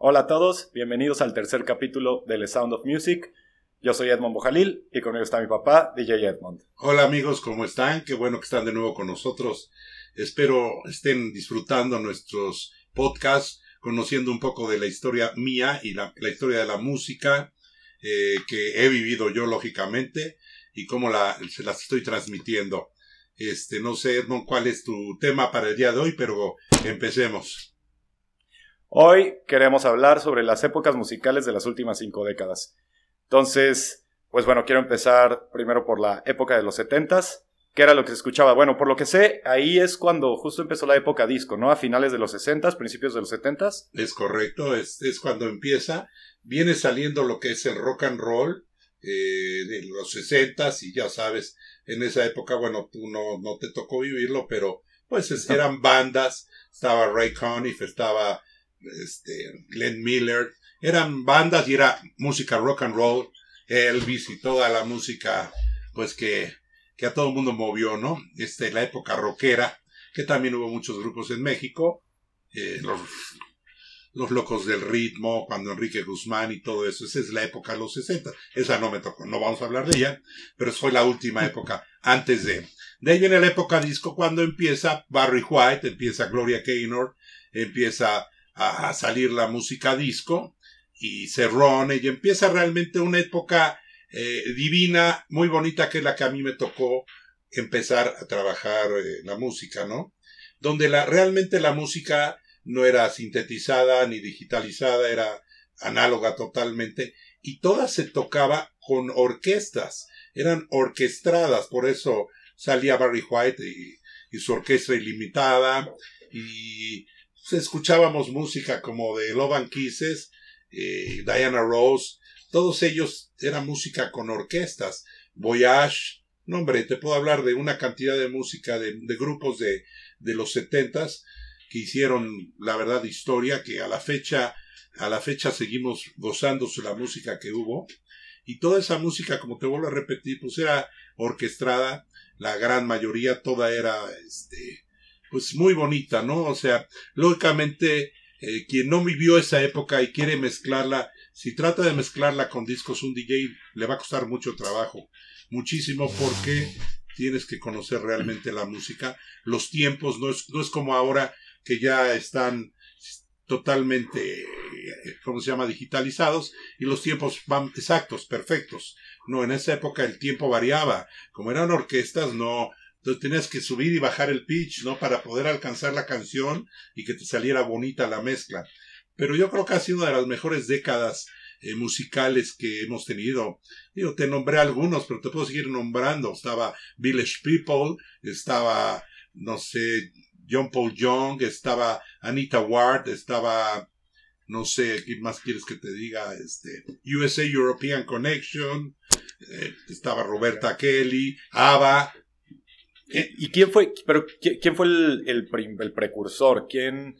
Hola a todos, bienvenidos al tercer capítulo de The Sound of Music. Yo soy Edmond Bojalil y conmigo está mi papá, DJ Edmond. Hola amigos, ¿cómo están? Qué bueno que están de nuevo con nosotros. Espero estén disfrutando nuestros podcasts, conociendo un poco de la historia mía y la, historia de la música eh, que he vivido yo, lógicamente, y cómo la, se las estoy transmitiendo. Este, no sé, Edmond, cuál es tu tema para el día de hoy, pero empecemos. Hoy queremos hablar sobre las épocas musicales de las últimas cinco décadas. Entonces, pues bueno, quiero empezar primero por la época de los setentas. ¿Qué era lo que se escuchaba? Bueno, por lo que sé, ahí es cuando justo empezó la época disco, ¿no? A finales de los sesentas, principios de los setentas. Es correcto, es, es, cuando empieza. Viene saliendo lo que es el rock and roll eh, de los sesentas y ya sabes, en esa época, bueno, tú no, no te tocó vivirlo, pero pues eran bandas, estaba Ray Conniff, estaba este, Glenn Miller, eran bandas y era música rock and roll, Elvis y toda la música, pues que, que a todo el mundo movió, ¿no? Este, la época rockera, que también hubo muchos grupos en México, eh, los, los locos del ritmo, cuando Enrique Guzmán y todo eso, esa es la época de los 60, esa no me tocó, no vamos a hablar de ella, pero fue la última época antes de... De ahí viene la época disco cuando empieza Barry White, empieza Gloria Gaynor, empieza a, salir la música disco y Cerrone y empieza realmente una época eh, divina, muy bonita, que es la que a mí me tocó empezar a trabajar eh, la música, ¿no? Donde la, realmente la música no era sintetizada ni digitalizada, era análoga totalmente, y toda se tocaba con orquestas, eran orquestadas, por eso salía Barry White y, y su orquesta ilimitada, y escuchábamos música como de Love and Kisses, eh, Diana Rose, todos ellos era música con orquestas, Voyage, no hombre, te puedo hablar de una cantidad de música de, grupos de, de los setentas que hicieron, la verdad, historia, que a la fecha, a la fecha seguimos gozándose la música que hubo. Y toda esa música, como te vuelvo a repetir, pues era orquestada, la gran mayoría, toda era, este, pues muy bonita, ¿no? O sea, lógicamente, eh, quien no vivió esa época y quiere mezclarla, si trata de mezclarla con discos, un DJ le va a costar mucho trabajo, muchísimo, porque tienes que conocer realmente la música, los tiempos, no es, no es como ahora que ya están totalmente, ¿cómo se llama?, digitalizados y los tiempos van exactos, perfectos. No, en esa época el tiempo variaba. Como eran orquestas, no, entonces tenías que subir y bajar el pitch, ¿no? Para poder alcanzar la canción y que te saliera bonita la mezcla. Pero yo creo que ha sido una de las mejores décadas eh, musicales que hemos tenido. Yo te nombré algunos, pero te puedo seguir nombrando. Estaba Village People, estaba, no sé, John Paul Young, estaba Anita Ward, estaba, no sé, ¿qué más quieres que te diga? Este, USA European Connection, eh, estaba Roberta Kelly, ABBA, ¿Y quién fue, pero quién fue el, el, precursor? ¿Quién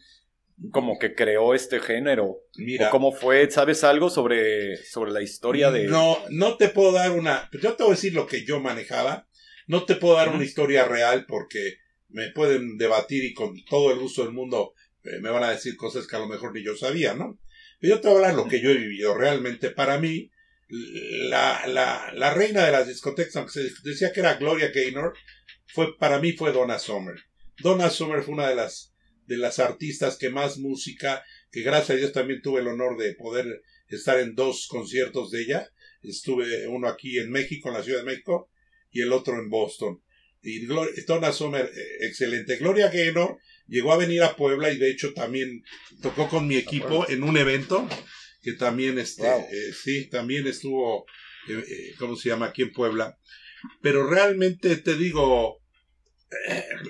como que creó este género? Mira, ¿O cómo fue? ¿Sabes algo sobre, sobre la historia de...? No, no te puedo dar una... Yo te voy a decir lo que yo manejaba. No te puedo dar una historia real porque me pueden debatir y con todo el gusto del mundo eh, me van a decir cosas que a lo mejor ni yo sabía, ¿no? Pero yo te voy a hablar lo que yo he vivido. Realmente, para mí, la, la, la reina de las discotecas, aunque se decía que era Gloria Gaynor, fue, para mí fue Donna Summer. Donna Summer fue una de las, de las artistas que más música, que gracias a Dios también tuve el honor de poder estar en dos conciertos de ella. Estuve uno aquí en México, en la Ciudad de México, y el otro en Boston. Y Donna Summer, eh, excelente. Gloria Gaynor llegó a venir a Puebla y de hecho también tocó con mi equipo en un evento que también, este, eh, sí, también estuvo, eh, ¿cómo se llama? Aquí en Puebla. Pero realmente te digo,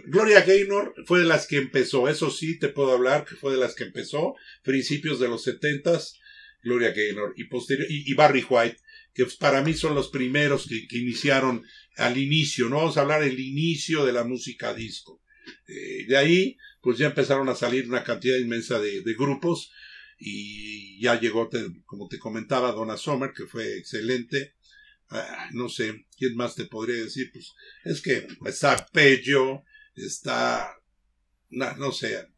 Gloria Gaynor fue de las que empezó, eso sí te puedo hablar, que fue de las que empezó, principios de los setentas, Gloria Gaynor y, posterior, y, Barry White, que para mí son los primeros que, iniciaron al inicio, no vamos a hablar del inicio de la música disco. Eh, de ahí, pues ya empezaron a salir una cantidad inmensa de, grupos y ya llegó, como te comentaba, Donna Sommer, que fue excelente. Ah, no sé, ¿quién más te podría decir? Pues es que está Pello, está, no, sé,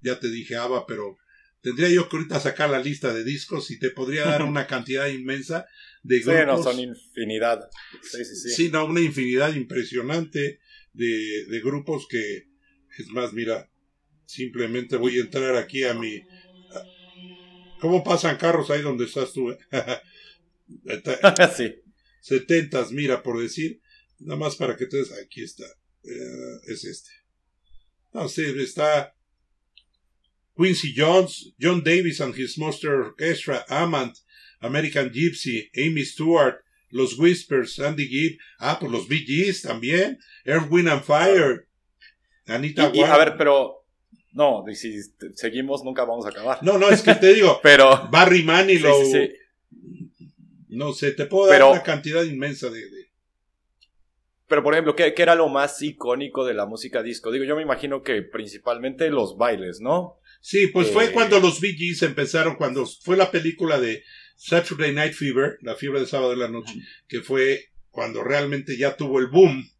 ya te dije Ava, pero Tendría yo que ahorita sacar la lista de discos y te podría dar una cantidad inmensa de grupos. Sí, no, son infinidad. Sí, sí, sí. Sí, no, una infinidad impresionante de, de grupos que, es más, mira, simplemente voy a entrar aquí a mi... ¿Cómo pasan carros ahí donde estás tú? sí. Setentas, mira, por decir, nada más para que te aquí está, eh, es este. No sé, está Quincy Jones, John Davis and his Monster Orchestra, Amant, American Gypsy, Amy Stewart, Los Whispers, Andy Gibb, ah, pues los Bee Gees también, Earth, Wind and Fire, Anita y, y, A ver, pero no, si seguimos nunca vamos a acabar. No, no, es que te digo, pero Barry Manilow, sí, sí, sí. no sé, te puedo dar una cantidad inmensa de, de... Pero, por ejemplo, ¿qué, ¿qué, era lo más icónico de la música disco? Digo, yo me imagino que principalmente los bailes, ¿no? Sí, pues fue cuando los Bee Gees empezaron, cuando fue la película de Saturday Night Fever, la fiebre de sábado de la noche, que fue cuando realmente ya tuvo el boom.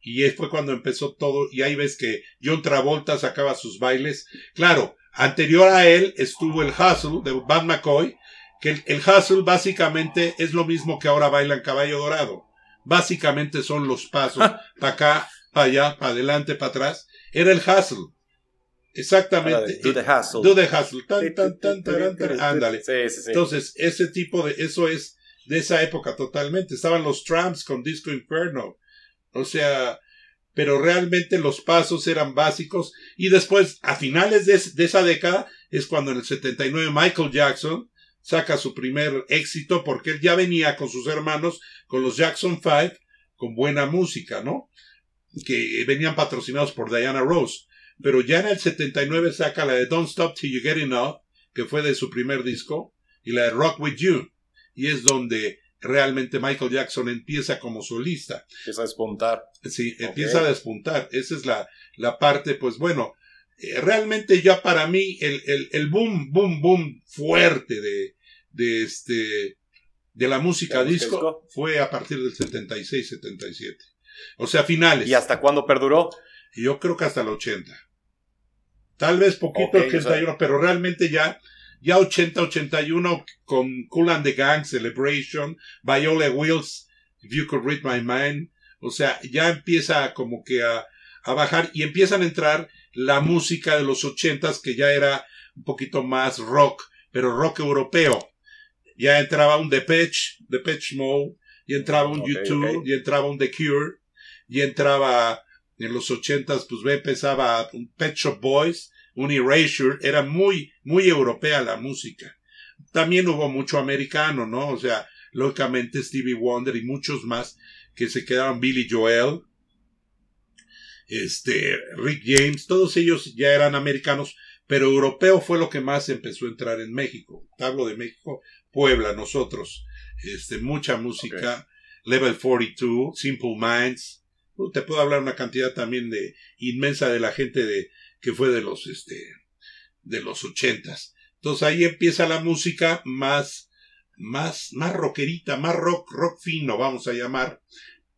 Y fue cuando empezó todo, y ahí ves que John Travolta sacaba sus bailes. Claro, anterior a él estuvo el Hustle de Van McCoy, que el, el Hustle básicamente es lo mismo que ahora bailan Caballo Dorado. Básicamente son los pasos, para acá, para allá, para adelante, para atrás. Era el Hustle. Exactamente. Do the hustle. Do the hustle. Tan, tan, tan, tan, tan, Ándale. Entonces, ese tipo de, eso es de esa época totalmente. Estaban los Tramps con Disco Inferno. O sea, pero realmente los pasos eran básicos. Y después, a finales de, de esa década, es cuando en el 79 Michael Jackson saca su primer éxito porque él ya venía con sus hermanos, con los Jackson Five, con buena música, ¿no? Que venían patrocinados por Diana Rose pero ya en el 79 saca la de Don't Stop Till You Get Enough, que fue de su primer disco, y la de Rock With You, y es donde realmente Michael Jackson empieza como solista. Empieza a despuntar. Sí, empieza a despuntar. Esa es la, la parte, pues bueno, realmente ya para mí el, el, el, boom, boom, boom fuerte de, de este, de la música disco, disco fue a partir del 76, 77. O sea, finales. ¿Y hasta cuándo perduró? Yo creo que hasta el 80. Tal vez poquito okay, 81, pero realmente ya, ya 80, 81 con Cool and the Gang, Celebration, Viola Wills, If You Could Read My Mind. O sea, ya empieza como que a, a bajar y empiezan a entrar la música de los ochentas que ya era un poquito más rock, pero rock europeo. Ya entraba un Depeche, Depeche Mode, y entraba un okay, YouTube, okay. y entraba un The Cure, y entraba en los ochentas, pues ve, empezaba un Pet Shop Boys, un Erasure, era muy, muy europea la música. También hubo mucho americano, ¿no? O sea, lógicamente Stevie Wonder y muchos más que se quedaron, Billy Joel, este, Rick James, todos ellos ya eran americanos, pero europeo fue lo que más empezó a entrar en México. Hablo de México, Puebla, nosotros, este, mucha música, okay. Level 42, Simple Minds, te puedo hablar una cantidad también de inmensa de la gente de que fue de los este de los ochentas. Entonces ahí empieza la música más más más rockerita, más rock rock fino, vamos a llamar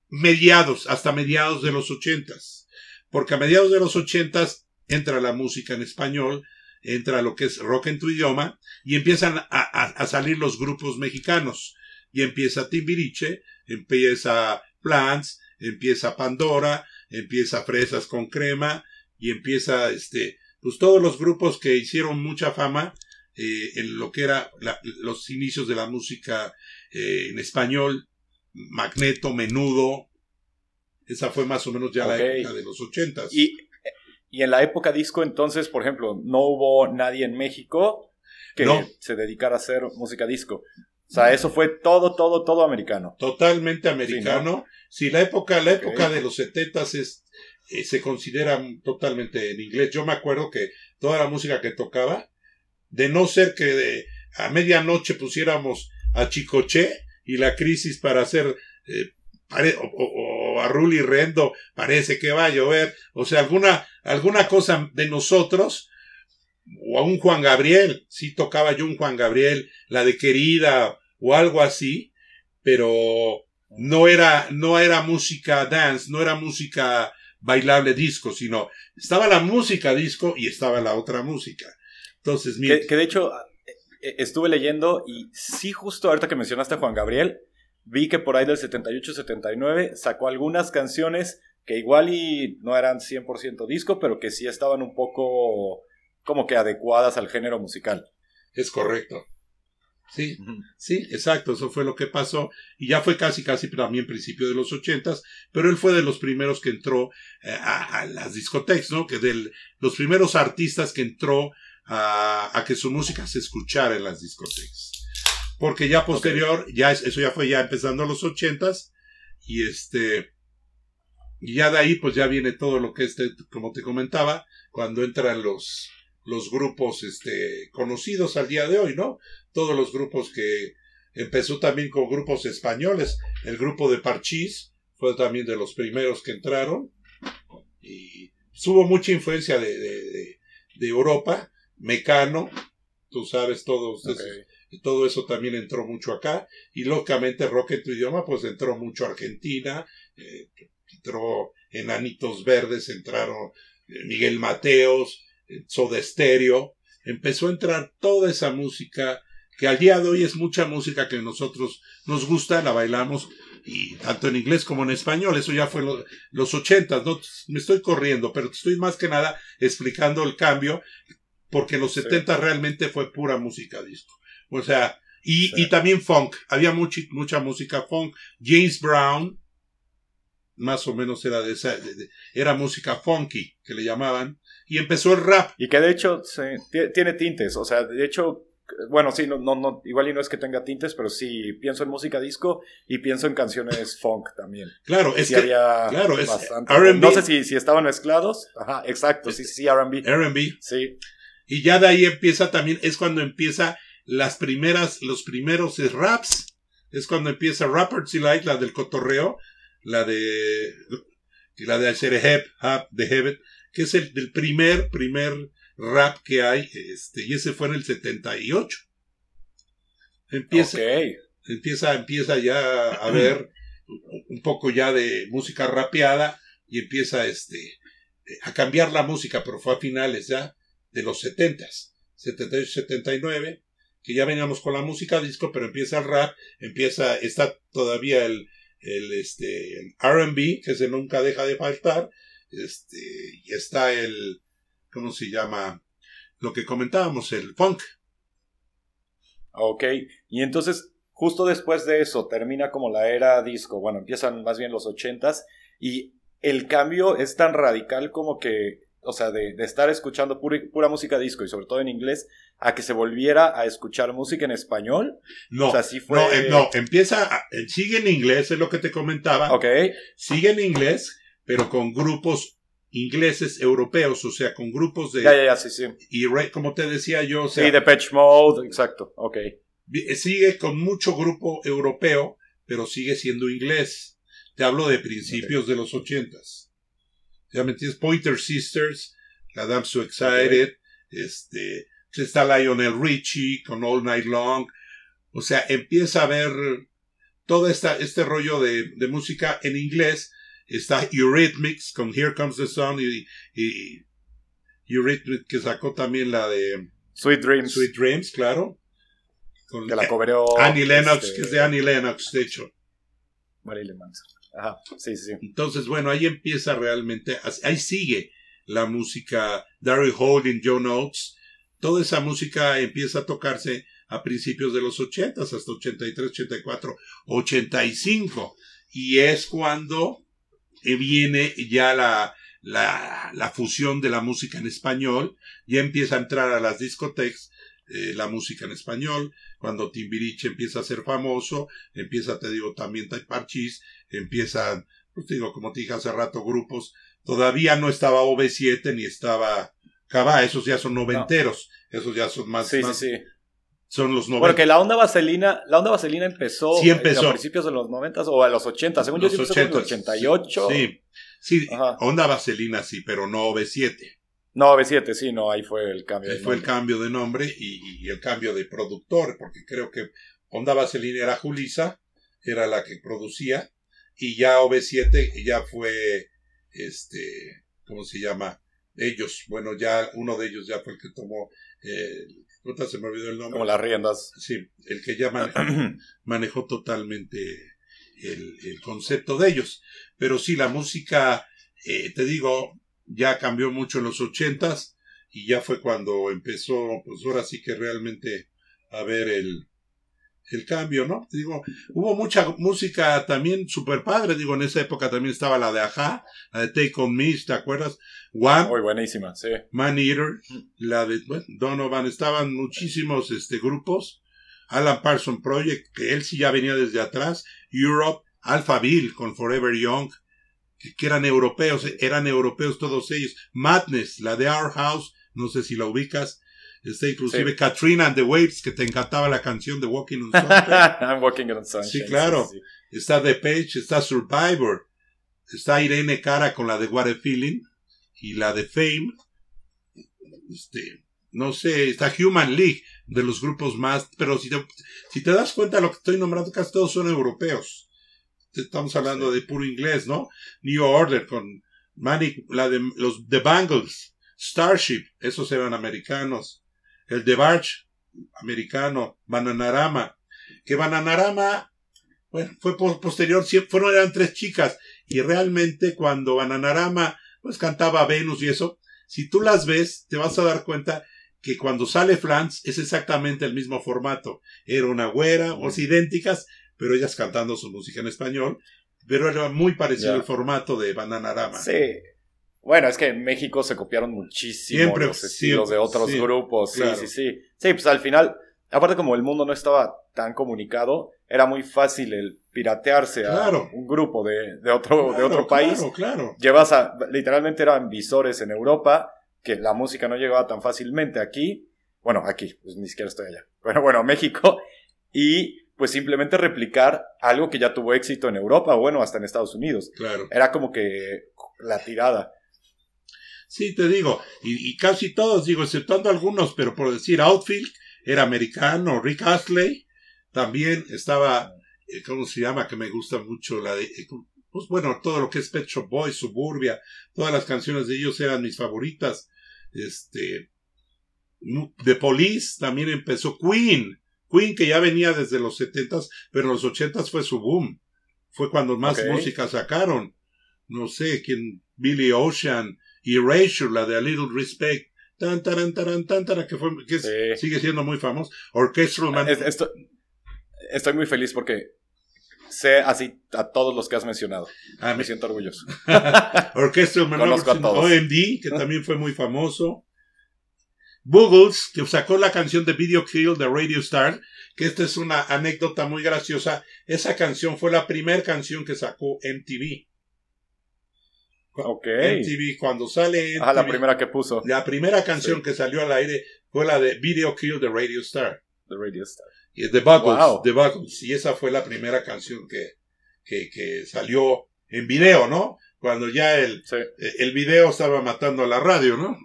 mediados hasta mediados de los ochentas, porque a mediados de los ochentas entra la música en español, entra lo que es rock en tu idioma y empiezan a, salir los grupos mexicanos. Y empieza Timbiriche, empieza Plants, empieza Pandora, empieza Fresas con Crema y empieza este, pues todos los grupos que hicieron mucha fama eh, en lo que era los inicios de la música eh, en español, Magneto, Menudo, esa fue más o menos ya okay. la época de los ochentas. Y, y en la época disco entonces, por ejemplo, no hubo nadie en México que no. se dedicara a hacer música disco. O sea, eso fue todo, todo, todo americano. Totalmente americano. Sí, ¿no? sí la época, la okay. época de los setentas es, eh, se considera totalmente en inglés. Yo me acuerdo que toda la música que tocaba, de no ser que de, a medianoche pusiéramos a Chicoche y la crisis para hacer eh, o, o, a Ruli Rendo, parece que va a llover, o sea, alguna, alguna cosa de nosotros, o a un Juan Gabriel, sí tocaba yo un Juan Gabriel, la de querida, o algo así, pero no era, no era música dance, no era música bailable disco, sino estaba la música disco y estaba la otra música. Entonces, que, que de hecho eh, estuve leyendo y sí justo ahorita que mencionaste a Juan Gabriel, vi que por ahí del 78-79 sacó algunas canciones que igual y no eran 100% disco, pero que sí estaban un poco como que adecuadas al género musical. Es correcto. Sí, sí, exacto, eso fue lo que pasó. Y ya fue casi, casi también principio de los ochentas, pero él fue de los primeros que entró eh, a, las discotecas, ¿no? Que de los primeros artistas que entró a, a, que su música se escuchara en las discotecas. Porque ya posterior, ya eso ya fue ya empezando los ochentas, y este, y ya de ahí pues ya viene todo lo que este, como te comentaba, cuando entran los, los grupos este, conocidos al día de hoy, ¿no? Todos los grupos que empezó también con grupos españoles. El grupo de Parchís fue también de los primeros que entraron. Y hubo mucha influencia de, de, de, Europa. Mecano, tú sabes, todo, todo eso también entró mucho acá. Y lógicamente rock en tu idioma, pues entró mucho Argentina, eh, entró Enanitos Verdes, entraron eh, Miguel Mateos, Soda Stereo, empezó a entrar toda esa música que al día de hoy es mucha música que nosotros nos gusta, la bailamos y tanto en inglés como en español, eso ya fue los ochentas, no me estoy corriendo, pero estoy más que nada explicando el cambio porque en los setenta realmente fue pura música disco. O sea, y, y también funk, había mucha, mucha música funk. James Brown, más o menos era de esa, era música funky, que le llamaban, y empezó el rap. Y que de hecho tiene tintes, o sea, de hecho, bueno, sí, no, no, no, igual y no es que tenga tintes, pero sí pienso en música disco y pienso en canciones funk también. Claro, es que había claro, es No sé si, si estaban mezclados. Ajá, exacto, sí, sí, R&B. R&B. Sí. Y ya de ahí empieza también, es cuando empieza las primeras, los primeros raps. Es cuando empieza Rappers Light, la del cotorreo, la de la de Hap, de Heaven, que es el del primer, primer rap que hay, este, y ese fue en el 78. Empieza, empieza, empieza ya a ver un poco ya de música rapeada y empieza este, a cambiar la música, pero fue a finales ya de los 70, 78, 79, que ya vengamos con la música disco, pero empieza el rap, empieza, está todavía el, el, este, RB, que se nunca deja de faltar, este, y está el, ¿cómo se llama? Lo que comentábamos, el funk. Ok, y entonces justo después de eso termina como la era disco, bueno, empiezan más bien los ochentas y el cambio es tan radical como que, o sea, de, estar escuchando pura, música disco y sobre todo en inglés, a que se volviera a escuchar música en español. No, o sea, fue... no, em, no, empieza, sigue en inglés, es lo que te comentaba. Ok. Sigue en inglés, pero con grupos ingleses europeos, o sea, con grupos de... Ya, ya, ya, sí, sí. Y como te decía yo, o sea... Sí, de Patch Mode, exacto, ok. Sigue con mucho grupo europeo, pero sigue siendo inglés. Te hablo de principios de los ochentas. Ya me entiendes, Pointer Sisters, la Damn So Excited, este, está Lionel Richie con All Night Long. O sea, empieza a ver todo esta, este rollo de, de música en inglés Está Eurythmics con Here Comes the Sun y, y Eurythmics que sacó también la de Sweet Dreams. Sweet Dreams, claro. Con que la cobró Annie Lennox, este, que es de Annie Lennox, de hecho. Marilyn Manson. Ajá, sí, sí. Entonces, bueno, ahí empieza realmente, ahí sigue la música, Daryl Holding, Joe Notes, toda esa música empieza a tocarse a principios de los 80 hasta 83, 84, 85. Y es cuando viene ya la, la, fusión de la música en español, ya empieza a entrar a las discotecas eh, la música en español, cuando Timbiriche empieza a ser famoso, empieza, te digo, también Parchis, empiezan, pues digo, como te dije hace rato, grupos, todavía no estaba OV7 ni estaba Cabá, esos ya son noventeros, esos ya son más, sí, sí, sí son los 90. Porque la onda vaselina, la onda vaselina empezó, sí empezó. a principios de los 90 o a los 80, según yo sí en el 88. Sí, sí onda vaselina sí, pero no OV7. No, OV7 sí, no, ahí fue el cambio. Ahí fue el cambio de nombre y, el cambio de productor, porque creo que onda vaselina era Julisa, era la que producía, y ya OV7 ya fue, este, ¿cómo se llama? Ellos, bueno, ya uno de ellos ya fue el que tomó, eh, se me olvidó el nombre. Como las riendas. Sí, el que ya manejó, totalmente el, el, concepto de ellos. Pero sí, la música, eh, te digo, ya cambió mucho en los ochentas y ya fue cuando empezó, pues ahora sí que realmente a ver el, el cambio, ¿no? Digo, hubo mucha música también super padre, digo, en esa época también estaba la de Aja, la de Take On Me, ¿te acuerdas? One. Muy buenísima, sí. Man Eater, la de Donovan, estaban muchísimos este, grupos. Alan Parson Project, que él sí ya venía desde atrás. Europe, Alphaville con Forever Young, que, que eran europeos, eran europeos todos ellos. Madness, la de Our House, no sé si la ubicas. Está inclusive Katrina and the Waves, que te encantaba la canción de Walking on Sunshine. I'm Walking on Sunshine. Sí, claro. está The Page, está Survivor. Está Irene Cara con la de What a Feeling y la de Fame. Este, no sé, está Human League, de los grupos más, pero si te, si te das cuenta lo que estoy nombrando, casi todos son europeos. Estamos hablando de puro inglés, ¿no? New Order con Manic, la de los The Bangles, Starship, esos eran americanos el de Barch, americano, Bananarama, que Bananarama, bueno, fue posterior, fueron, eran tres chicas, y realmente cuando Bananarama, pues cantaba Venus y eso, si tú las ves, te vas a dar cuenta que cuando sale Flans es exactamente el mismo formato. Era una güera, o idénticas, pero ellas cantando su música en español, pero era muy parecido el formato de Bananarama. Sí, bueno, es que en México se copiaron muchísimo los estilos de otros grupos. Sí, sí, sí. Sí, pues al final, aparte como el mundo no estaba tan comunicado, era muy fácil el piratearse a un grupo de, de otro, de otro país. Claro, claro. Llevas a, literalmente eran visores en Europa, que la música no llegaba tan fácilmente aquí. Bueno, aquí, pues ni siquiera estoy allá. Bueno, bueno, México. Y pues simplemente replicar algo que ya tuvo éxito en Europa, o bueno, hasta en Estados Unidos. Claro. Era como que la tirada. Sí, te digo, y, casi todos, digo, exceptuando algunos, pero por decir Outfield, era americano, Rick Astley, también estaba, eh, ¿cómo se llama? Que me gusta mucho la de, eh, pues bueno, todo lo que es Pet Shop Boys, Suburbia, todas las canciones de ellos eran mis favoritas. Este, The Police también empezó, Queen, Queen que ya venía desde los setentas, pero en los ochentas fue su boom. Fue cuando más música sacaron. No sé, quién, Billy Ocean, Erasure, la de A Little Respect, tan, taran, taran, tan, que, fue, que sigue siendo muy famoso. Orchestral Man. estoy muy feliz porque sé así a todos los que has mencionado. Ah, me siento orgulloso. Orchestral Man OMD, que también fue muy famoso. Boogles, que sacó la canción de Video Kill de Radio Star, que esta es una anécdota muy graciosa. Esa canción fue la primera canción que sacó MTV. Ok. MTV, cuando sale. ah, la primera que puso. La primera canción que salió al aire fue la de Video Kill de Radio Star. The Radio Star. Y The Buggles, The Buggles. Y esa fue la primera canción que, que, que salió en video, ¿no? Cuando ya el, el video estaba matando a la radio, ¿no?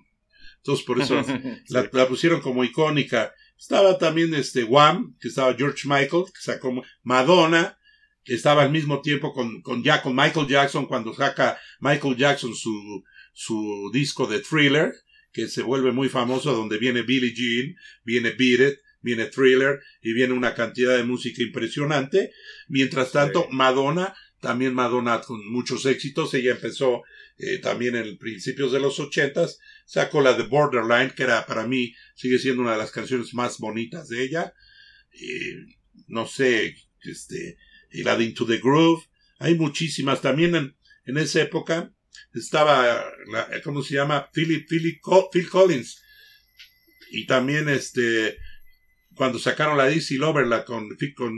Entonces por eso la, la, pusieron como icónica. Estaba también este Wham, que estaba George Michael, que sacó Madonna, estaba al mismo tiempo con, con, ya con Michael Jackson cuando saca Michael Jackson su, su disco de Thriller, que se vuelve muy famoso, donde viene Billie Jean, viene Beat It, viene Thriller y viene una cantidad de música impresionante. Mientras tanto, Madonna, también Madonna con muchos éxitos, ella empezó eh, también en principios de los ochentas, sacó la de Borderline, que era para mí, sigue siendo una de las canciones más bonitas de ella. Eh, no sé, este, y la Into the Groove. Hay muchísimas. También en, en esa época estaba, ¿cómo se llama? Philip, Philip, Phil Collins. Y también este, cuando sacaron la DC Lover, la con, con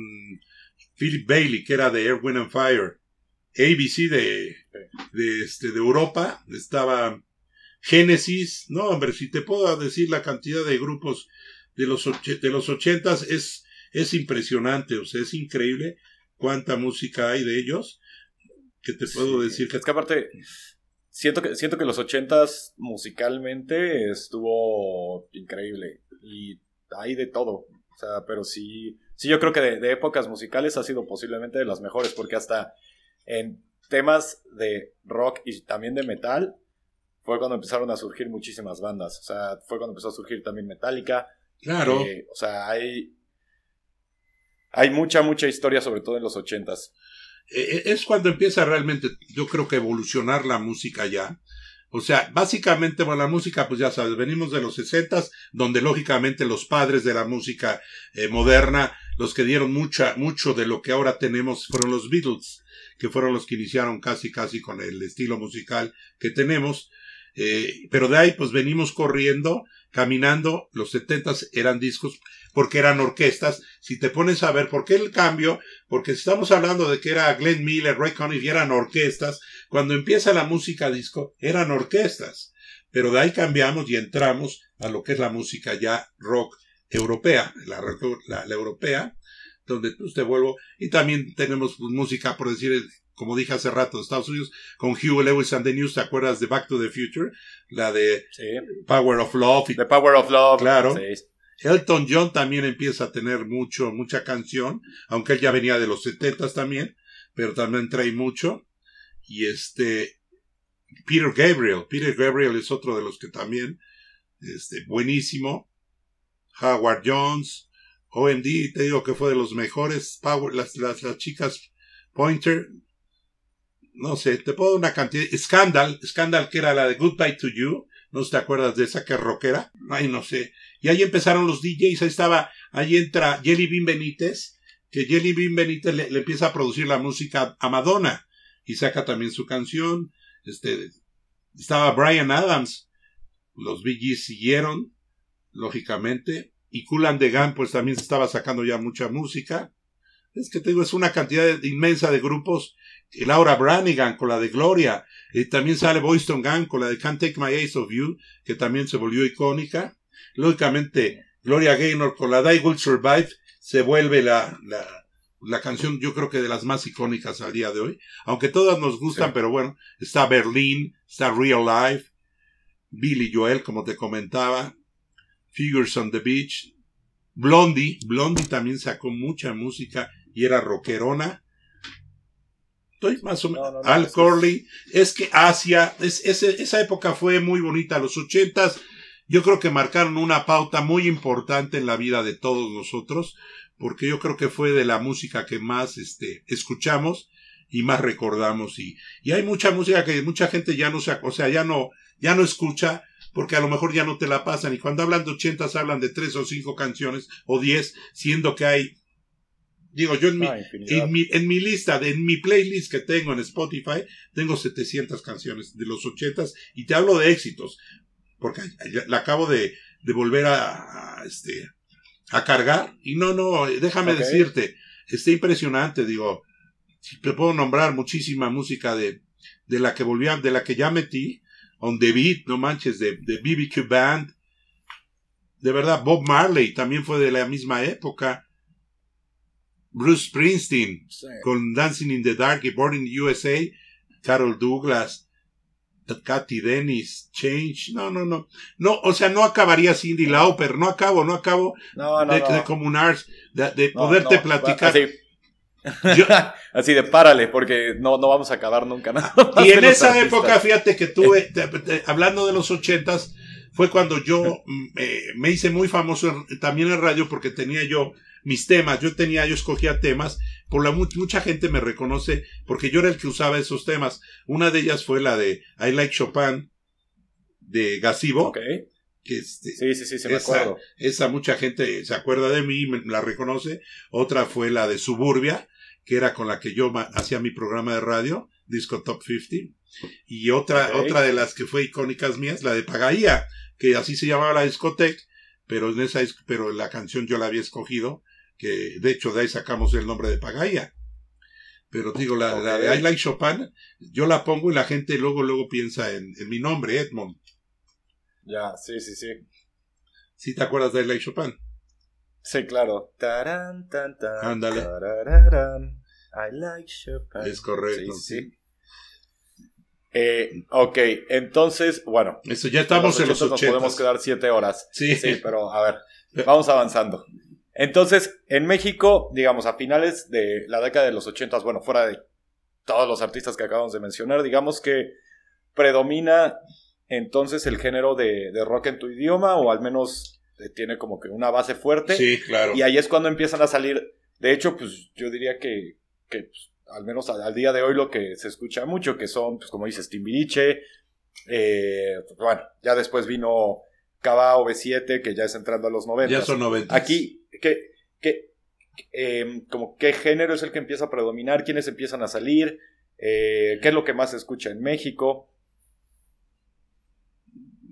Philip Bailey, que era de Air, Wind and Fire. ABC de, de, este, de Europa. Estaba Genesis. No, hombre, si te puedo decir la cantidad de grupos de los, de los ochentas es, es impresionante, o sea, es increíble cuánta música hay de ellos, que te puedo decir que... Es que aparte, siento que, siento que los ochentas musicalmente estuvo increíble y hay de todo, o sea, pero sí, sí yo creo que de, épocas musicales ha sido posiblemente de las mejores, porque hasta en temas de rock y también de metal, fue cuando empezaron a surgir muchísimas bandas. O sea, fue cuando empezó a surgir también Metallica. Claro. Eh, o sea, hay, hay mucha, mucha historia, sobre todo en los ochentas. Eh, es cuando empieza realmente, yo creo que evolucionar la música ya. O sea, básicamente, bueno, la música, pues ya sabes, venimos de los sesentas, donde lógicamente los padres de la música eh, moderna, los que dieron mucha, mucho de lo que ahora tenemos, fueron los Beatles, que fueron los que iniciaron casi, casi con el estilo musical que tenemos. Eh, pero de ahí, pues venimos corriendo, caminando. Los setentas eran discos porque eran orquestas. Si te pones a ver por qué el cambio, porque estamos hablando de que era Glenn Miller, Ray Conniff y eran orquestas, cuando empieza la música disco eran orquestas. Pero de ahí cambiamos y entramos a lo que es la música ya rock europea, la, la, europea, donde pues, te vuelvo, y también tenemos pues, música, por decir, como dije hace rato, Estados Unidos, con Hugh Lewis and the News, ¿te acuerdas de Back to the Future? La de Power of Love. The Power of Love. Claro. Elton John también empieza a tener mucho, mucha canción, aunque él ya venía de los setentas también, pero también trae mucho. Y este, Peter Gabriel, Peter Gabriel es otro de los que también, este, buenísimo. Howard Jones, OMD, te digo que fue de los mejores, Power, las, las, las chicas Pointer, no sé, te puedo una cantidad, Scandal, Scandal que era la de Goodbye to You, ¿no te acuerdas de esa que es rockera? Ay, no sé. Y ahí empezaron los DJs, ahí estaba, ahí entra Jelly Bean Benítez, que Jelly Bean Benítez le, empieza a producir la música a Madonna y saca también su canción. Este, estaba Brian Adams, los Bee siguieron, lógicamente, y Kulan de Gan pues también estaba sacando ya mucha música. Es que te digo, es una cantidad inmensa de grupos. Laura Branigan con la de Gloria. Y también sale Boyston Gang con la de Can't Take My Eyes of You, que también se volvió icónica. Lógicamente, Gloria Gaynor con la Die Will Survive se vuelve la, la, la, canción, yo creo que de las más icónicas al día de hoy. Aunque todas nos gustan, pero bueno, está Berlin, está Real Life, Billy Joel, como te comentaba, Figures on the Beach, Blondie, Blondie también sacó mucha música y era rockerona. Estoy más o menos. Al Corley. Es que Asia, es, esa época fue muy bonita. Los ochentas, yo creo que marcaron una pauta muy importante en la vida de todos nosotros, porque yo creo que fue de la música que más este, escuchamos y más recordamos. Y, y hay mucha música que mucha gente ya no se, o sea, ya no, ya no escucha, porque a lo mejor ya no te la pasan. Y cuando hablan de ochentas, hablan de tres o cinco canciones o diez, siendo que hay Digo, yo en mi, en mi, en mi, lista, en mi playlist que tengo en Spotify, tengo 700 canciones de los 80 y te hablo de éxitos, porque la acabo de, de volver a, este, a cargar. Y no, no, déjame decirte, está impresionante, digo, te puedo nombrar muchísima música de, de la que volví de la que ya metí, On the Beat, no manches, de, de BBQ Band, de verdad, Bob Marley también fue de la misma época. Bruce Springsteen con Dancing in the Dark y Born in the USA, Carol Douglas, Katy Dennis, Change, no, no, no, no, o sea, no acabaría Cindy Lauper, no acabo, no acabo de, de, comunar, de, poderte platicar. Así, de párale, porque no, no vamos a acabar nunca. y en esa época, fíjate que tuve, hablando de los ochentas, fue cuando yo mm, eh, me hice muy famoso también en radio porque tenía yo mis temas. Yo tenía, yo escogía temas. Por la mucha gente me reconoce porque yo era el que usaba esos temas. Una de ellas fue la de I Like Chopin de Gasivo. Okay. Que este, sí, sí, sí, se me acuerdo. Esa mucha gente se acuerda de mí, me, la reconoce. Otra fue la de Suburbia, que era con la que yo hacía mi programa de radio, Disco Top 50. Y otra, otra de las que fue icónicas mías, la de Pagaía, que así se llamaba la discoteca, pero en esa, pero la canción yo la había escogido que de hecho de ahí sacamos el nombre de Pagaya. Pero digo, la, la de I Like Chopin, yo la pongo y la gente luego, luego piensa en, mi nombre, Edmond. Ya, sí, sí, sí. ¿Sí te acuerdas de I Like Chopin? Sí, claro. Ándale. I like Chopin. Es correcto. Sí, Eh, ok, entonces, bueno. Eso ya estamos en los 80. Nos podemos quedar siete horas. Sí. Sí, pero a ver, vamos avanzando. Entonces, en México, digamos, a finales de la década de los ochentas, bueno, fuera de todos los artistas que acabamos de mencionar, digamos que predomina entonces el género de, de rock en tu idioma, o al menos eh, tiene como que una base fuerte. Sí, claro. Y ahí es cuando empiezan a salir. De hecho, pues yo diría que, que pues, al menos al, al día de hoy lo que se escucha mucho, que son, pues como dices, Timbiriche. eh, bueno, ya después vino Cava OV7, que ya es entrando a los 90. ya son 90. Aquí, ¿qué, qué, eh, como qué género es el que empieza a predominar? ¿Quiénes empiezan a salir? Eh, ¿Qué es lo que más se escucha en México?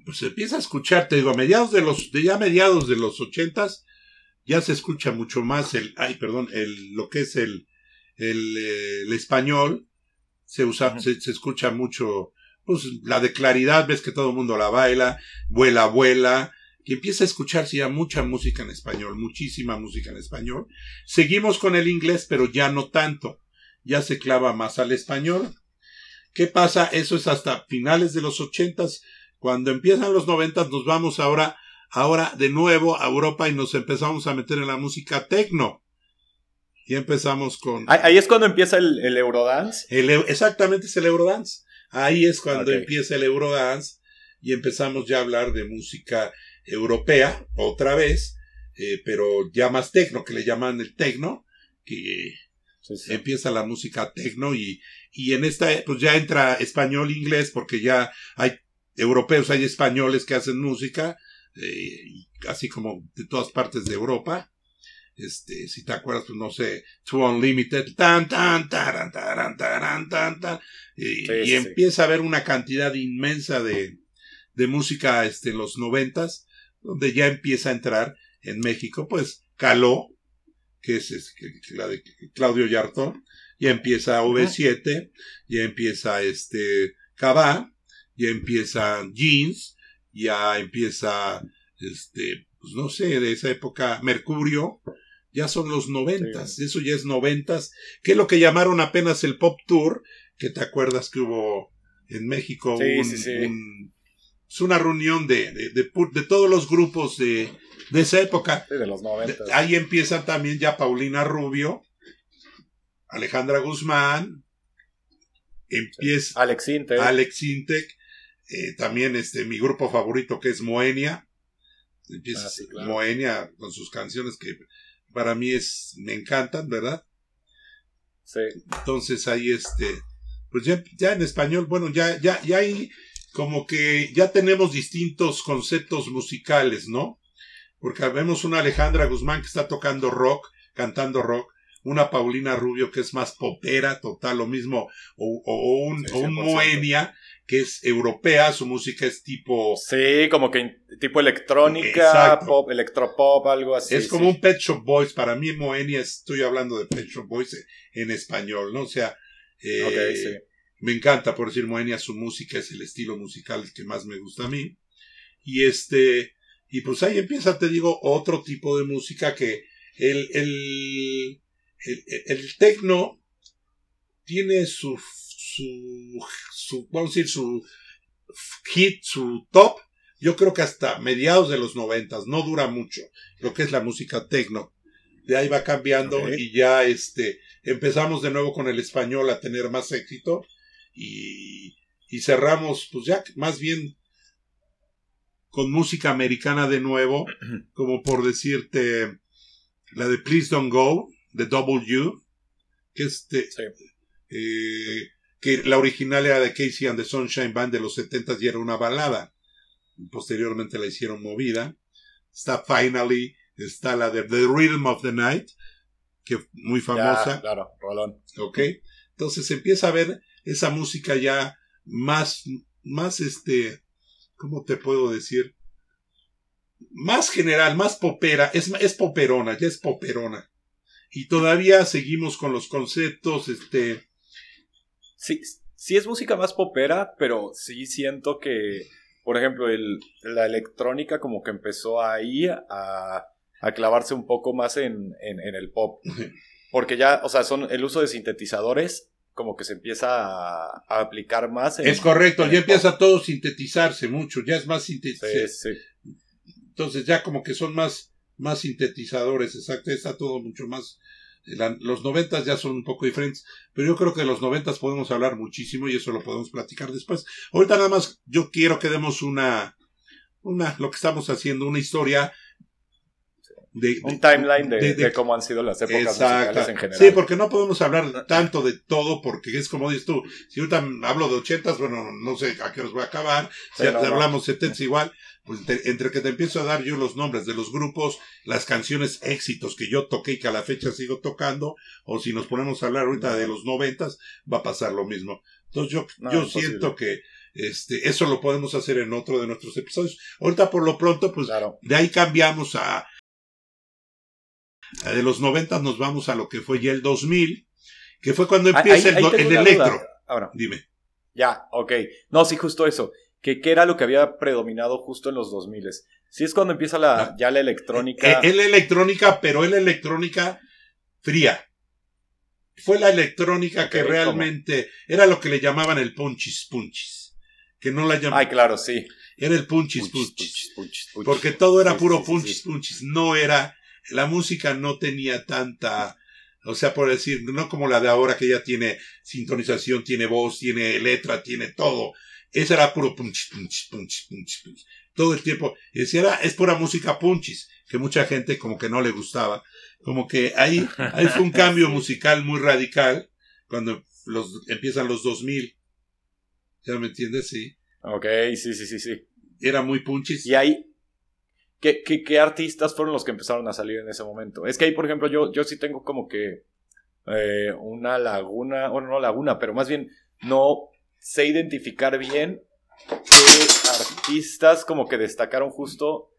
Pues se empieza a escuchar, te digo, a mediados de los, ya a mediados de los ochentas, ya se escucha mucho más el, ay, perdón, el, lo que es el, el, el español, se usa, se escucha mucho, pues la de claridad, ves que todo el mundo la baila, vuela, vuela, y empieza a escucharse ya mucha música en español, muchísima música en español. Seguimos con el inglés, pero ya no tanto, ya se clava más al español. ¿Qué pasa? Eso es hasta finales de los ochentas, cuando empiezan los noventas nos vamos ahora, ahora de nuevo a Europa y nos empezamos a meter en la música tecno. Y empezamos con... Ahí, es cuando empieza el, el Eurodance. El exactamente es el Eurodance. Ahí es cuando empieza el Eurodance y empezamos ya a hablar de música europea otra vez, eh, pero ya más tecno, que le llaman el tecno, que Sí, sí. empieza la música tecno y, y en esta pues ya entra español inglés porque ya hay europeos hay españoles que hacen música eh, así como de todas partes de Europa este si te acuerdas pues no sé To Unlimited tan tan taran, taran, taran, tan tan y, Sí, y empieza a haber una cantidad inmensa de, de música este en los noventas donde ya empieza a entrar en México pues Caló que es, la de Claudio Yartón, ya empieza V7, ya empieza este Cabá, ya empieza Jeans, ya empieza este, pues no sé, de esa época Mercurio, ya son los noventas, eso ya es noventas, que es lo que llamaron apenas el Pop Tour, que te acuerdas que hubo en México Sí, un- sí, sí. un- es una reunión de, de, de de todos los grupos de, de esa época. Sí, de los 90. Ahí empiezan también ya Paulina Rubio, Alejandra Guzmán, empieza Alex Intec. Alex Intec, eh, también este mi grupo favorito que es Moenia, empieza Ah, sí, claro. Moenia con sus canciones que para mí es me encantan, ¿verdad? Sí. Entonces ahí este, pues ya, ya en español, bueno, ya, ya, ya hay como que ya tenemos distintos conceptos musicales, ¿no? Porque vemos una Alejandra Guzmán que está tocando rock, cantando rock, una Paulina Rubio que es más popera, total, lo mismo, o, un, Sí, o un 100%. Moenia que es europea, su música es tipo, Sí, como que tipo electrónica, Exacto. pop, electropop, algo así. es como sí. un Pet Shop Boys, para mí Moenia, estoy hablando de Pet Shop Boys en español, ¿no? O sea, eh, sí. Me encanta, por decir Moenia, su música es el estilo musical que más me gusta a mí. Y este, y pues ahí empieza, te digo, otro tipo de música que el, el, el, el tecno tiene su, su, su, vamos a decir, su hit, su top. Yo creo que hasta mediados de los noventas, no dura mucho, lo que es la música tecno. De ahí va cambiando y ya este, empezamos de nuevo con el español a tener más éxito y, y cerramos pues ya más bien con música americana de nuevo, como por decirte la de Please Don't Go, de W, que este, Sí. eh, que la original era de Casey and the Sunshine Band de los 70 y era una balada. Posteriormente la hicieron movida. Está Finally, está la de The Rhythm of the Night, que muy famosa. Ya, claro, Rolón. ¿ok? Entonces empieza a ver esa música ya más, más este, ¿cómo te puedo decir? Más general, más popera, es, es poperona, ya es poperona. Y todavía seguimos con los conceptos, este, Sí, sí es música más popera, pero sí siento que, por ejemplo, el, la electrónica como que empezó ahí a, a clavarse un poco más en, en, en el pop. Porque ya, o sea, son el uso de sintetizadores como que se empieza a, a aplicar más. En, es correcto, en ya el empieza todo a sintetizarse mucho, ya es más Sí, sintetizado. sí. Entonces ya como que son más, más sintetizadores, exacto, está todo mucho más La- los noventas ya son un poco diferentes, pero yo creo que de los noventas podemos hablar muchísimo y eso lo podemos platicar después. Ahorita nada más yo quiero que demos una, una, lo que estamos haciendo, una historia de, Un timeline de, de- de- de cómo han sido las épocas musicales en general. Sí, porque no podemos hablar tanto de todo, porque es como dices tú, si ahorita hablo de ochentas, bueno, no sé a qué os voy a acabar, si Sí, no, hablamos setentas igual, pues entre, entre que te empiezo a dar yo los nombres de los grupos, las canciones éxitos que yo toqué y que a la fecha sigo tocando, o si nos ponemos a hablar ahorita de los noventas, va a pasar lo mismo. Entonces yo, No, yo siento que este, eso lo podemos hacer en otro de nuestros episodios. Ahorita por lo pronto, pues Claro. de ahí cambiamos a de los 90 nos vamos a lo que fue ya el 2000, que fue cuando empieza ahí el, electro. duda. Ahora, Dime. ya, ok. No, sí, justo eso. Que, ¿Qué era lo que había predominado justo en los 2000? Sí es cuando empieza la, Ah. ya la electrónica. Eh, el electrónica, pero el electrónica fría. Fue la electrónica que realmente era lo que le llamaban el punchis punchis. Que no la llamaban. Ay, claro, sí. Era el punchis Punchis, punchis. punchis. Porque todo era Sí, puro sí, sí, punchis sí. punchis. No era. La música no tenía tanta. O sea, por decir, no como la de ahora que ya tiene sintonización, tiene voz, tiene letra, tiene todo. Esa era puro punchis, punchis, punchis, punchis, punchis. Todo el tiempo. Y decía, era, es pura música punchis, que mucha gente como que no le gustaba. Como que ahí, ahí fue un cambio musical muy radical cuando los, empiezan los 2000. ¿Ya me entiendes? Sí. Ok, sí, sí, sí, sí. Era muy punchis. Y ahí, ¿qué, qué, qué artistas fueron los que empezaron a salir en ese momento? Es que ahí, por ejemplo, yo, yo sí tengo como que eh, una laguna, bueno, no laguna, pero más bien no sé identificar bien qué artistas como que destacaron justo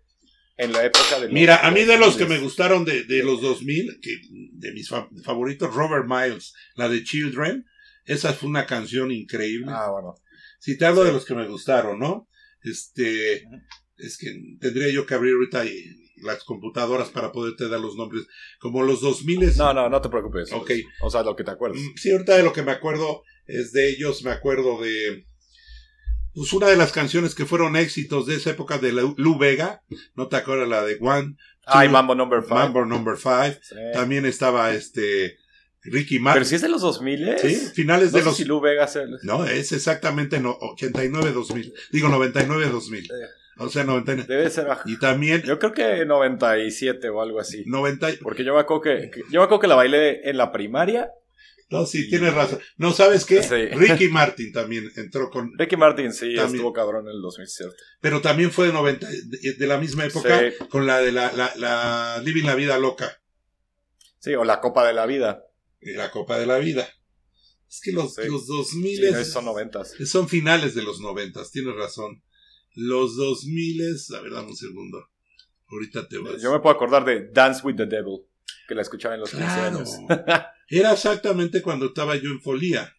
en la época de Mira, a mí de los que 2000s. me gustaron de, de los 2000, que de mis fa- favoritos, Robert Miles, la de Children, esa fue una canción increíble. Ah, bueno. si te hablo sí. de los que me gustaron, ¿no? Este. Es que tendría yo que abrir ahorita las computadoras para poderte dar los nombres. Como los 2000 No, no, no te preocupes. Ok. O sea, lo que te acuerdas. Mm, Sí, ahorita de lo que me acuerdo es de ellos, me acuerdo de pues una de las canciones que fueron éxitos de esa época de Lu Lu Vega, ¿no te acuerdas la de One? Ay, Mambo Number 5. Mambo Number 5. También estaba este Ricky Pero Martin. si es de los 2000, ¿eh? Sí, finales No de sé los si Lu Vega se- No, es exactamente no, 89-2000. Digo 99-2000. O sea, 99. Debe ser bajo. Y también Yo creo que 97 o algo así. 90. Porque yo me acuerdo que, yo me acuerdo que la bailé en la primaria. No, sí, tienes razón. No, ¿sabes qué? Sí. Ricky Martin también entró con. Ricky Martin sí También. estuvo cabrón en el 2000, ¿cierto? Pero también fue de 90, de, de la misma época, Sí. con la de la, la, la Living la Vida Loca, Sí, o la Copa de la Vida. eh, la Copa de la Vida. Es que los, Sí. los 2000 Sí, no, son noventas. son finales de los 90, tienes razón. Los 2000, a ver, dame un segundo. Ahorita te vas. Yo me puedo acordar de Dance with the Devil, que la escuchaba en los 15 Claro. años. Era exactamente cuando estaba yo en Folía.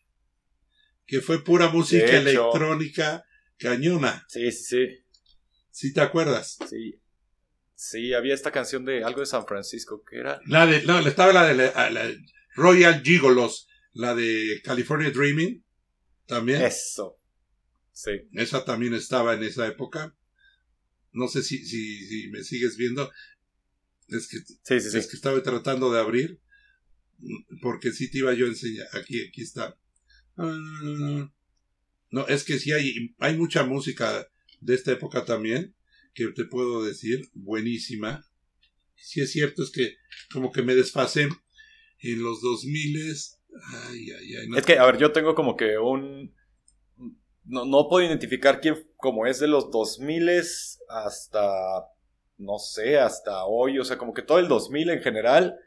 Que fue pura música electrónica cañona. Sí, sí, sí. ¿Sí te acuerdas? Sí. Sí, había esta canción de algo de San Francisco, que era? La de, no, estaba la de la, la Royal Gigolos, la de California Dreaming. También. Eso. Sí. Esa también estaba en esa época. No sé si, si, si me sigues viendo. Es que, Sí, sí, sí. es que estaba tratando de abrir. Porque sí te iba yo a enseñar. Aquí, aquí está. Ah, No, es que sí hay, hay mucha música de esta época también. Que te puedo decir. Buenísima. Sí es cierto, es que como que me desfasé en los 2000 Ay, ay, ay. no- Es que, a ver, yo tengo como que un... No, no puedo identificar quién como es de los 2000 hasta, no sé, hasta hoy, o sea, como que todo el 2000 en general,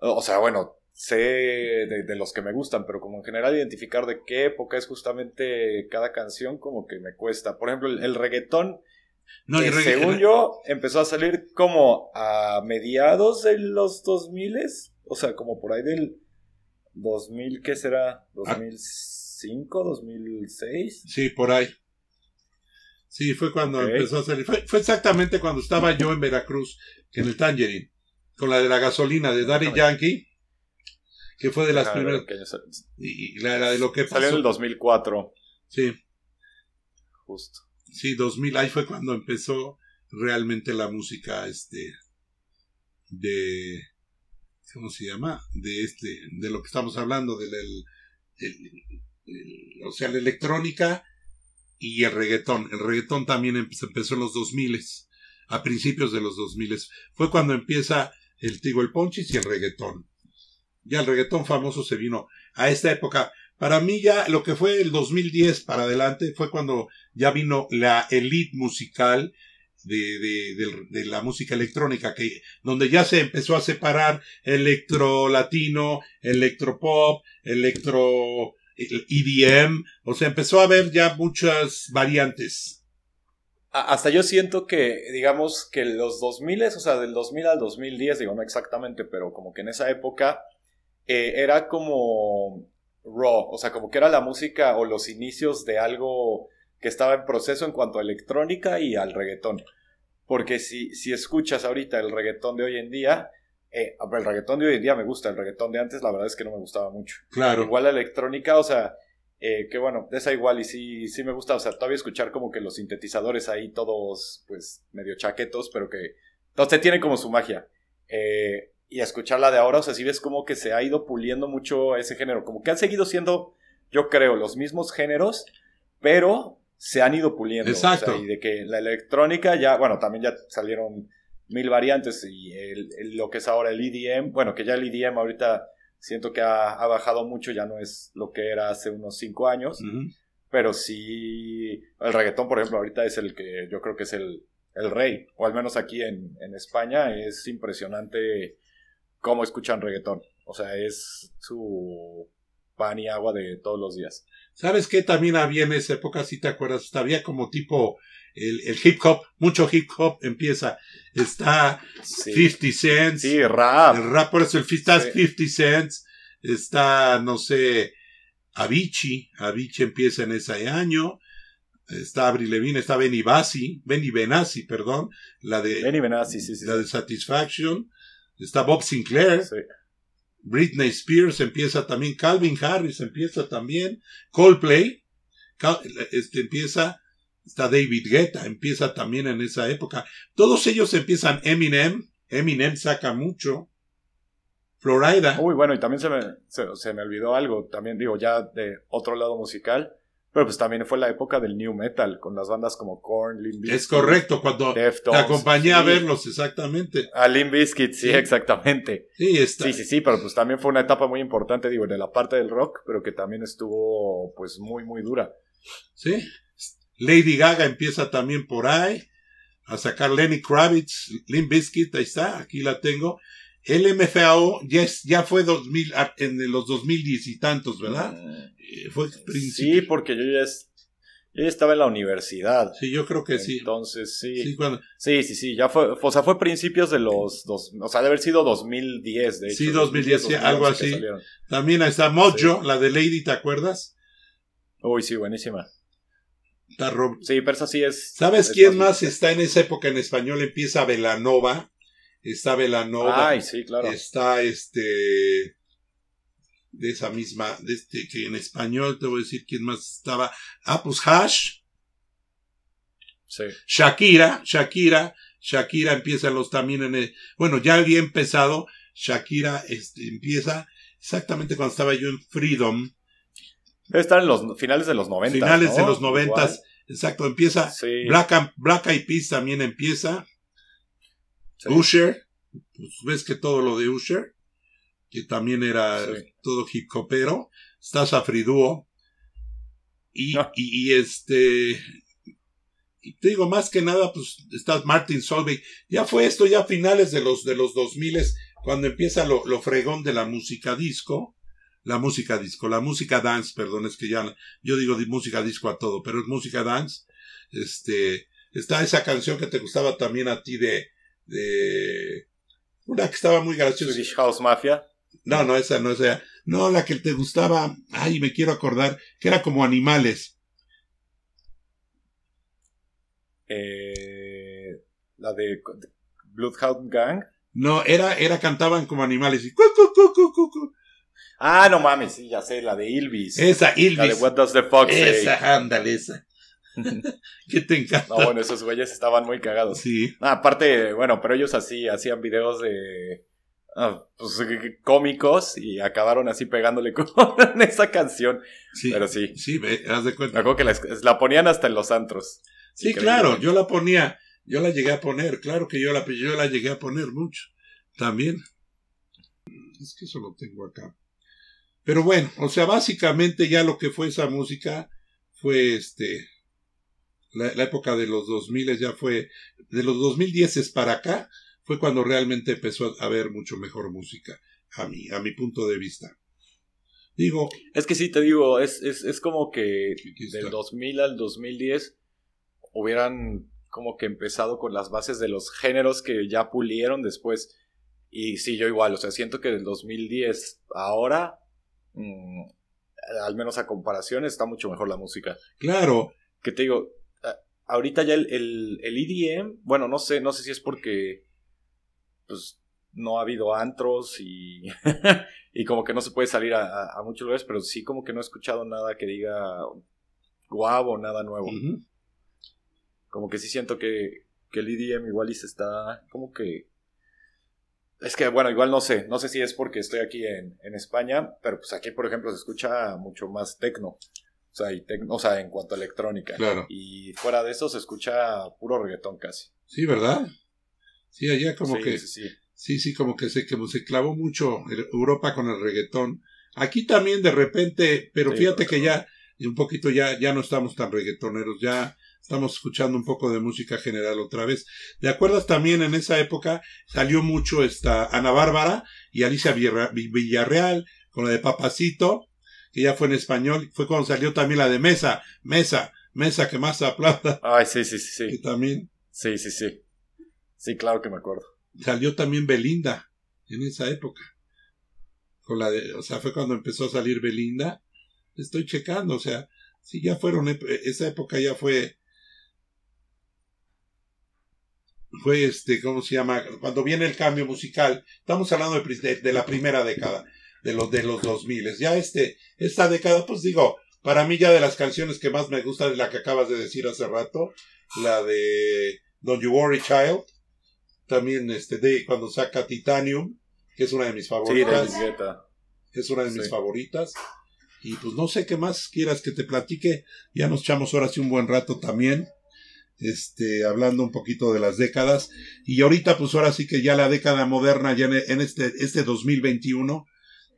o sea, bueno, sé de, de los que me gustan, pero como en general identificar de qué época es justamente cada canción, como que me cuesta. Por ejemplo, el, el reggaetón, no, que reggae- según yo, empezó a salir como a mediados de los 2000 o sea, como por ahí del 2000, ¿qué será? ¿2005? ¿2006? Sí, por ahí. Sí, fue cuando empezó a salir. Fue, fue exactamente cuando estaba yo en Veracruz, en el Tangerine, con la de la gasolina de Daddy Yankee, que fue de las primeras. Y, la, la de lo que Salió en el pasó. 2004, Sí, justo. sí, 2000. Ahí fue cuando empezó realmente la música, este, de. ¿cómo se llama? De este, de lo que estamos hablando, del, o sea, la electrónica y el reggaetón. El reggaetón también empezó en los 2000, a principios de los 2000. Fue cuando empieza el Tigo el Ponchis y el reggaetón. Ya el reggaetón famoso se vino a esta época. Para mí ya lo que fue el 2010 para adelante fue cuando ya vino la elite musical de, de, la música electrónica, que, donde ya se empezó a separar electro latino, electro pop, electro EDM, o sea, empezó a haber ya muchas variantes. Hasta yo siento que, digamos, que los 2000, o sea, del 2000 al 2010, digo, no exactamente, pero como que en esa época eh, era como raw, o sea, como que era la música o los inicios de algo que estaba en proceso en cuanto a electrónica y al reggaetón. Porque si, si escuchas ahorita el reggaetón de hoy en día, eh, el reggaetón de hoy en día me gusta, el reggaetón de antes la verdad es que no me gustaba mucho. Claro. Igual la electrónica, o sea, eh, que bueno, esa igual y sí, sí me gusta, o sea, todavía escuchar como que los sintetizadores ahí todos, pues, medio chaquetos, pero que, entonces tiene como su magia. Eh, y escucharla de ahora, o sea, si ves como que se ha ido puliendo mucho ese género, como que han seguido siendo, yo creo, los mismos géneros, pero se han ido puliendo. Exacto. y de que la electrónica ya, bueno, también ya salieron mil variantes y lo que es ahora el EDM, bueno, que ya el EDM ahorita siento que ha, bajado mucho, ya no es lo que era hace unos cinco años, pero sí, el reggaetón, por ejemplo, ahorita es el que yo creo que es el, el rey, o al menos aquí en, en España es impresionante cómo escuchan reggaetón, o sea, es su pan y agua de todos los días. ¿Sabes qué también había en esa época, si te acuerdas? Había como tipo el, el, hip hop, mucho hip hop empieza. Está 50 Cents. Sí, rap. El rap, por eso el está 50 Cents. Está, no sé, Avicii. Avicii empieza en ese año. Está Avril Levine, está Benny Bassi, Benny Benassi, perdón, la de Benny Benassi, sí, sí, la de Satisfaction, está Bob Sinclair, Britney Spears empieza también, Calvin Harris empieza también, Coldplay, este empieza, está David Guetta, empieza también en esa época. Todos ellos empiezan Eminem, Eminem saca mucho. Florida. Uy, bueno, y también se me, se, me olvidó algo, también digo, ya de otro lado musical, pero pues también fue la época del new metal, con las bandas como Korn, Limp Bizkit. Es correcto, cuando te acompañé a verlos, exactamente. A Limp Bizkit, sí, exactamente. Sí, está. Sí, sí, sí, pero pues también fue una etapa muy importante, digo, de la parte del rock, pero que también estuvo, pues, muy, muy dura. Sí. Lady Gaga empieza también por ahí a sacar Lenny Kravitz, Limp Bizkit, ahí está, aquí la tengo. El MFAO ya, ya fue 2000, en los 2010 y tantos, ¿verdad? Ah. Eh, Sí, porque yo ya, yo ya, estaba en la universidad. Sí, yo creo que sí. Entonces, sí. Sí, sí, sí, ya fue, o sea, fue principios de los, dos, o sea, debe haber sido 2010, de hecho. Sí, 2010, algo así. También está Mojo, la de Lady, ¿te acuerdas? Uy, sí, buenísima. Está Sí, pero eso sí es. ¿Sabes quién más está en esa época en español? Empieza Velanova. Está Velanova. Ay, sí, claro. Está este. De esa misma. De este, que en español te voy a decir quién más estaba. Ah, pues Hash. Sí. Shakira. Shakira. Shakira empieza los también en el. Bueno, ya había empezado. Shakira este, empieza exactamente cuando estaba yo en Freedom Debe estar en los finales de los 90. Finales de los 90. Exacto, empieza. Black, Black Eyed Peas también empieza. Usher. Pues ves que todo lo de Usher, que también era todo hip hopero. Está Safriduo. Y, y, este. Y te digo, más que nada, pues está Martin Solveig. Ya fue esto, ya a finales de los, de los 2000 cuando empieza lo, lo fregón de la música disco la música disco, la música dance, perdón, es que ya, yo digo música disco a todo, pero es música dance. Este, está esa canción que te gustaba también a ti de, de, una que estaba muy graciosa. Swedish House Mafia. No, no, esa no, esa. No, la que te gustaba, ay, me quiero acordar, que era como animales. Eh, la de Bloodhound Gang. No, era, era, cantaban como animales y Ah, no mames, sí, ya sé, la de Ilvis. Esa, Ilvis. La de What Does the Fox Say. Esa, ándale, esa. ¿Qué te encanta? No, bueno, esos güeyes estaban muy cagados. Sí. Ah, aparte, bueno, pero ellos así hacían videos de. ah, pues, cómicos y acabaron así pegándole con esa canción. Sí, Pero sí. Sí, ve, haz de Me cuenta. acuerdo que la, la ponían hasta en los antros. Sí, claro, yo la ponía, yo la llegué a poner, claro que yo la, yo la llegué a poner mucho, también. Es que eso lo tengo acá. Pero bueno, o sea, básicamente ya lo que fue esa música fue este, la, la época de los 2000 ya fue, de los 2010 para acá, fue cuando realmente empezó a haber mucho mejor música, a mi, a mi punto de vista. Digo, Es que sí, te digo, es, es, es como que del 2000 al 2010 hubieran como que empezado con las bases de los géneros que ya pulieron después. Y sí, yo igual, o sea, siento que del 2010 ahora, mm, al menos a comparación, está mucho mejor la música. claro, Que te digo, ahorita ya el, el, el EDM, bueno, no sé, no sé si es porque pues no ha habido antros y, y como que no se puede salir a, muchos lugares, pero sí como que no he escuchado nada que diga guau o nada nuevo. Como que sí siento que, que el EDM igual y se está como que... Es que, bueno, igual no sé, no sé si es porque estoy aquí en, en España, pero pues aquí, por ejemplo, se escucha mucho más tecno. O sea, y tecno, o sea, en cuanto a electrónica. Claro. Y fuera de eso se escucha puro reggaetón casi. Sí, ¿verdad? Sí, allá como sí, que, sí, sí. sí, sí, como que se, como se clavó mucho Europa con el reggaetón. Aquí también de repente, pero Sí, fíjate que ya, y un poquito ya, ya no estamos tan reggaetoneros, ya estamos escuchando un poco de música general otra vez. ¿Te acuerdas también en esa época salió mucho esta Ana Bárbara y Alicia Villarreal con la de Papacito, que ya fue en español, fue cuando salió también la de Mesa, Mesa, Mesa que más aplauda, Ay, sí, sí, sí, que sí. también Sí, sí, sí. Sí, claro que me acuerdo. salió también Belinda en esa época. Con la de, o sea, fue cuando empezó a salir Belinda. Estoy checando, o sea, sí, ya fueron, ep- esa época ya fue, fue este, ¿cómo se llama? Cuando viene el cambio musical, estamos hablando de, pri- de- de la primera década, de los, de los 2000. Ya este, esta década, pues digo, para mí ya de las canciones que más me gusta es la que acabas de decir hace rato, la de Don't You Worry Child, también este de cuando saca Titanium, que es una de mis favoritas, es una de mis Sí. favoritas. Y pues no sé qué más quieras que te platique, ya nos echamos ahora sí un buen rato también, este, hablando un poquito de las décadas. Y ahorita pues ahora sí que ya la década moderna, ya en, este, este 2021,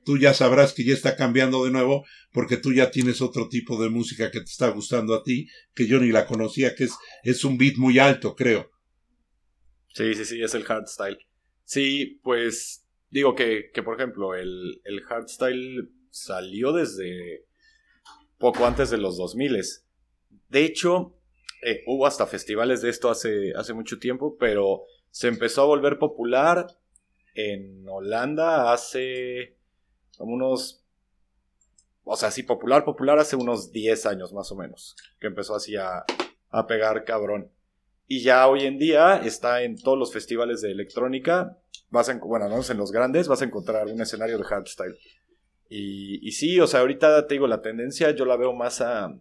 tú ya sabrás que ya está cambiando de nuevo, porque tú ya tienes otro tipo de música que te está gustando a ti, que yo ni la conocía, que es, es un beat muy alto, creo. Sí, sí, sí, es el hardstyle. Sí, pues digo que, que por ejemplo, el, el hardstyle salió desde poco antes de los 2000. De hecho, eh, hubo hasta festivales de esto hace, hace mucho tiempo, pero se empezó a volver popular en Holanda hace como unos... O sea, sí, popular, popular hace unos 10 años más o menos, que empezó así a, pegar cabrón. Y ya hoy en día está en todos los festivales de electrónica. Vas bueno, menos en los grandes, vas a encontrar un escenario de hardstyle. Y, y sí, o sea, ahorita te digo, la tendencia yo la veo más a,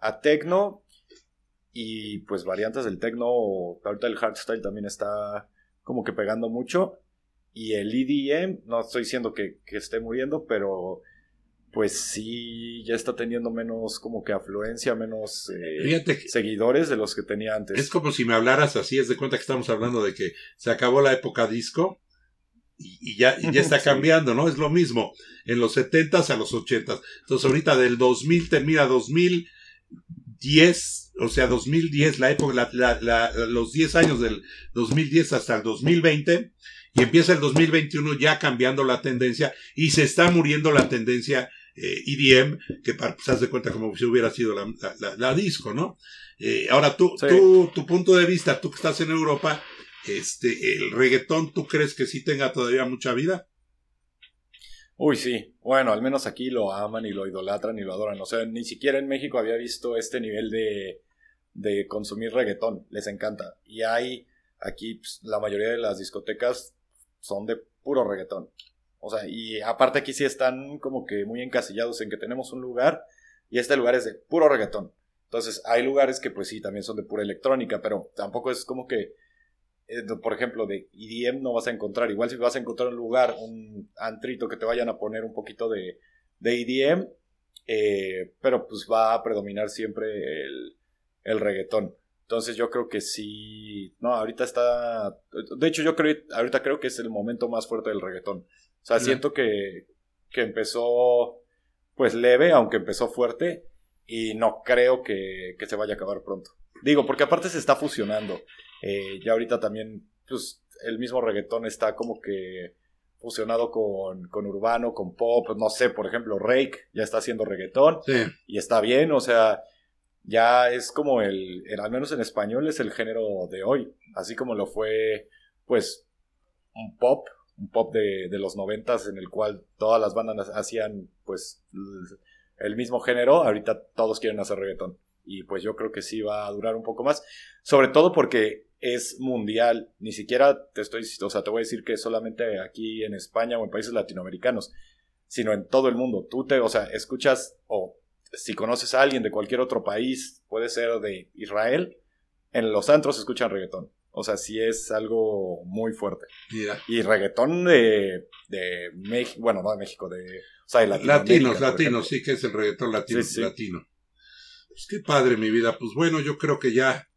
a techno y pues variantes del techno. Ahorita el hardstyle también está como que pegando mucho. Y el EDM, no estoy diciendo que, que esté muriendo, pero pues sí, ya está teniendo menos como que afluencia, menos eh, que seguidores de los que tenía antes. Es como si me hablaras así, es de cuenta que estamos hablando de que se acabó la época disco y, y ya, y ya está cambiando, ¿no? Es lo mismo, en los 70s a los 80s. Entonces ahorita del 2000 termina 2010, o sea, 2010, la época, la- la- la- los 10 años del 2010 hasta el 2020, y empieza el 2021 ya cambiando la tendencia y se está muriendo la tendencia eh, EDM, que para, pues, haz de cuenta como si hubiera sido la disco, ¿no? Eh, ahora tú, Sí. tú, tu punto de vista, tú que estás en Europa, este, el reggaetón, ¿tú crees que sí tenga todavía mucha vida? Uy, sí. Bueno, al menos aquí lo aman y lo idolatran y lo adoran. O sea, ni siquiera en México había visto este nivel de, de consumir reggaetón. Les encanta. Y hay aquí pues, la mayoría de las discotecas son de puro reggaetón. O sea, y aparte aquí sí están como que muy encasillados en que tenemos un lugar y este lugar es de puro reggaetón. Entonces, hay lugares que pues sí, también son de pura electrónica, pero tampoco es como que por ejemplo, de EDM no vas a encontrar. Igual si vas a encontrar un lugar, un antrito que te vayan a poner un poquito de, de EDM, eh, pero pues va a predominar siempre el, el reggaetón. Entonces yo creo que sí, no, ahorita está, de hecho yo creo, ahorita creo que es el momento más fuerte del reggaetón. O sea, siento que, que empezó pues leve, aunque empezó fuerte, y no creo que, que se vaya a acabar pronto. Digo, porque aparte se está fusionando. Eh, ya ahorita también, pues, el mismo reggaetón está como que fusionado con, con urbano, con pop, no sé, por ejemplo, Rake ya está haciendo reggaetón y está bien, o sea, ya es como el, al menos en español es el género de hoy, así como lo fue, pues, un pop, un pop de, de los noventas en el cual todas las bandas hacían, pues, el mismo género, ahorita todos quieren hacer reggaetón y pues yo creo que sí va a durar un poco más, sobre todo porque es mundial, ni siquiera te estoy, o sea, te voy a decir que solamente aquí en España o en países latinoamericanos, sino en todo el mundo. Tú te, o sea, escuchas o si conoces a alguien de cualquier otro país, puede ser de Israel, en los antros escuchan reggaetón. O sea, sí es algo muy fuerte. Y reggaetón de, de México, bueno, no de México, de, o sea, de Latinos, latinos, sí que es el reggaetón latino. latino. Pues qué padre mi vida. Pues bueno, yo creo que ya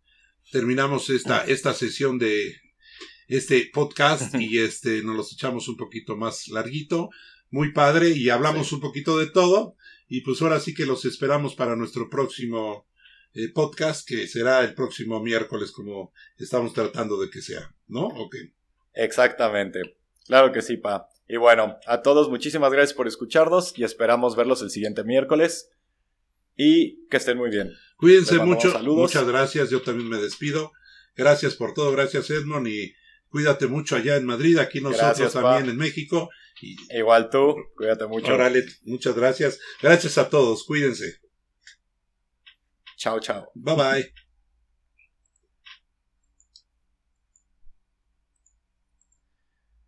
terminamos esta, esta sesión de este podcast y este nos los echamos un poquito más larguito. Muy padre y hablamos un poquito de todo. Y pues ahora sí que los esperamos para nuestro próximo eh, podcast, que será el próximo miércoles, como estamos tratando de que sea, ¿no? Ok. Exactamente. Claro que sí, Pa. Y bueno, a todos muchísimas gracias por escucharnos y esperamos verlos el siguiente miércoles y que estén muy bien. Cuídense mucho. Muchas gracias. Yo también me despido. Gracias por todo. Gracias, Edmond. Y cuídate mucho allá en Madrid. Aquí nosotros también en México. Igual tú. Cuídate mucho. Órale, muchas gracias. Gracias a todos. Cuídense. Chao, chao. Bye bye.